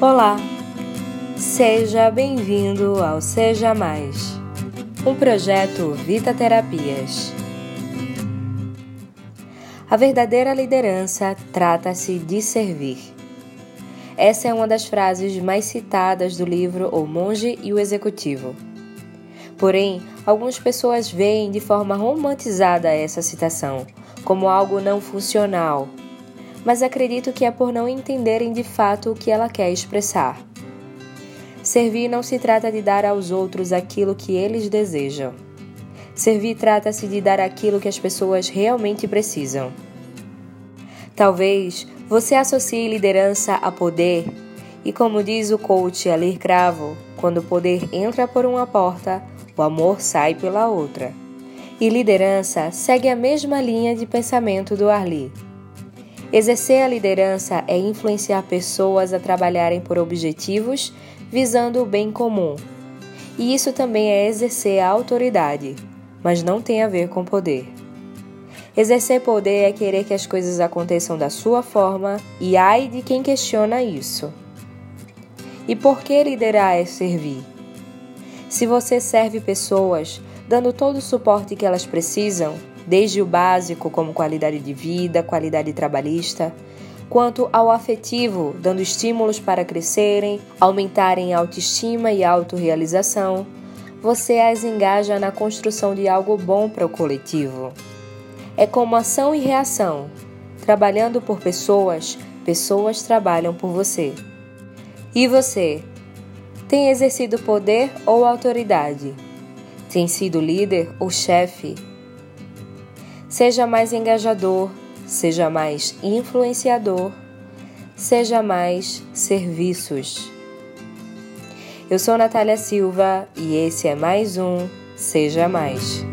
Olá, seja bem-vindo ao Seja Mais, um projeto Vita Terapias. A verdadeira liderança trata-se de servir. Essa é uma das frases mais citadas do livro O Monge e o Executivo. Porém, algumas pessoas veem de forma romantizada essa citação, como algo não funcional, mas acredito que é por não entenderem de fato o que ela quer expressar. Servir não se trata de dar aos outros aquilo que eles desejam. Servir trata-se de dar aquilo que as pessoas realmente precisam. Talvez você associe liderança a poder, e como diz o coach Alir Cravo, quando o poder entra por uma porta, o amor sai pela outra. E liderança segue a mesma linha de pensamento do Arli. Exercer a liderança é influenciar pessoas a trabalharem por objetivos visando o bem comum. E isso também é exercer a autoridade, mas não tem a ver com poder. Exercer poder é querer que as coisas aconteçam da sua forma e ai de quem questiona isso. E por que liderar é servir? Se você serve pessoas, dando todo o suporte que elas precisam, desde o básico, como qualidade de vida, qualidade trabalhista, quanto ao afetivo, dando estímulos para crescerem, aumentarem a autoestima e autorrealização, você as engaja na construção de algo bom para o coletivo. É como ação e reação. Trabalhando por pessoas, pessoas trabalham por você. E você? Tem exercido poder ou autoridade? Tem sido líder ou chefe? Seja mais engajador, seja mais influenciador, seja mais serviços. Eu sou Natália Silva e esse é mais um Seja Mais.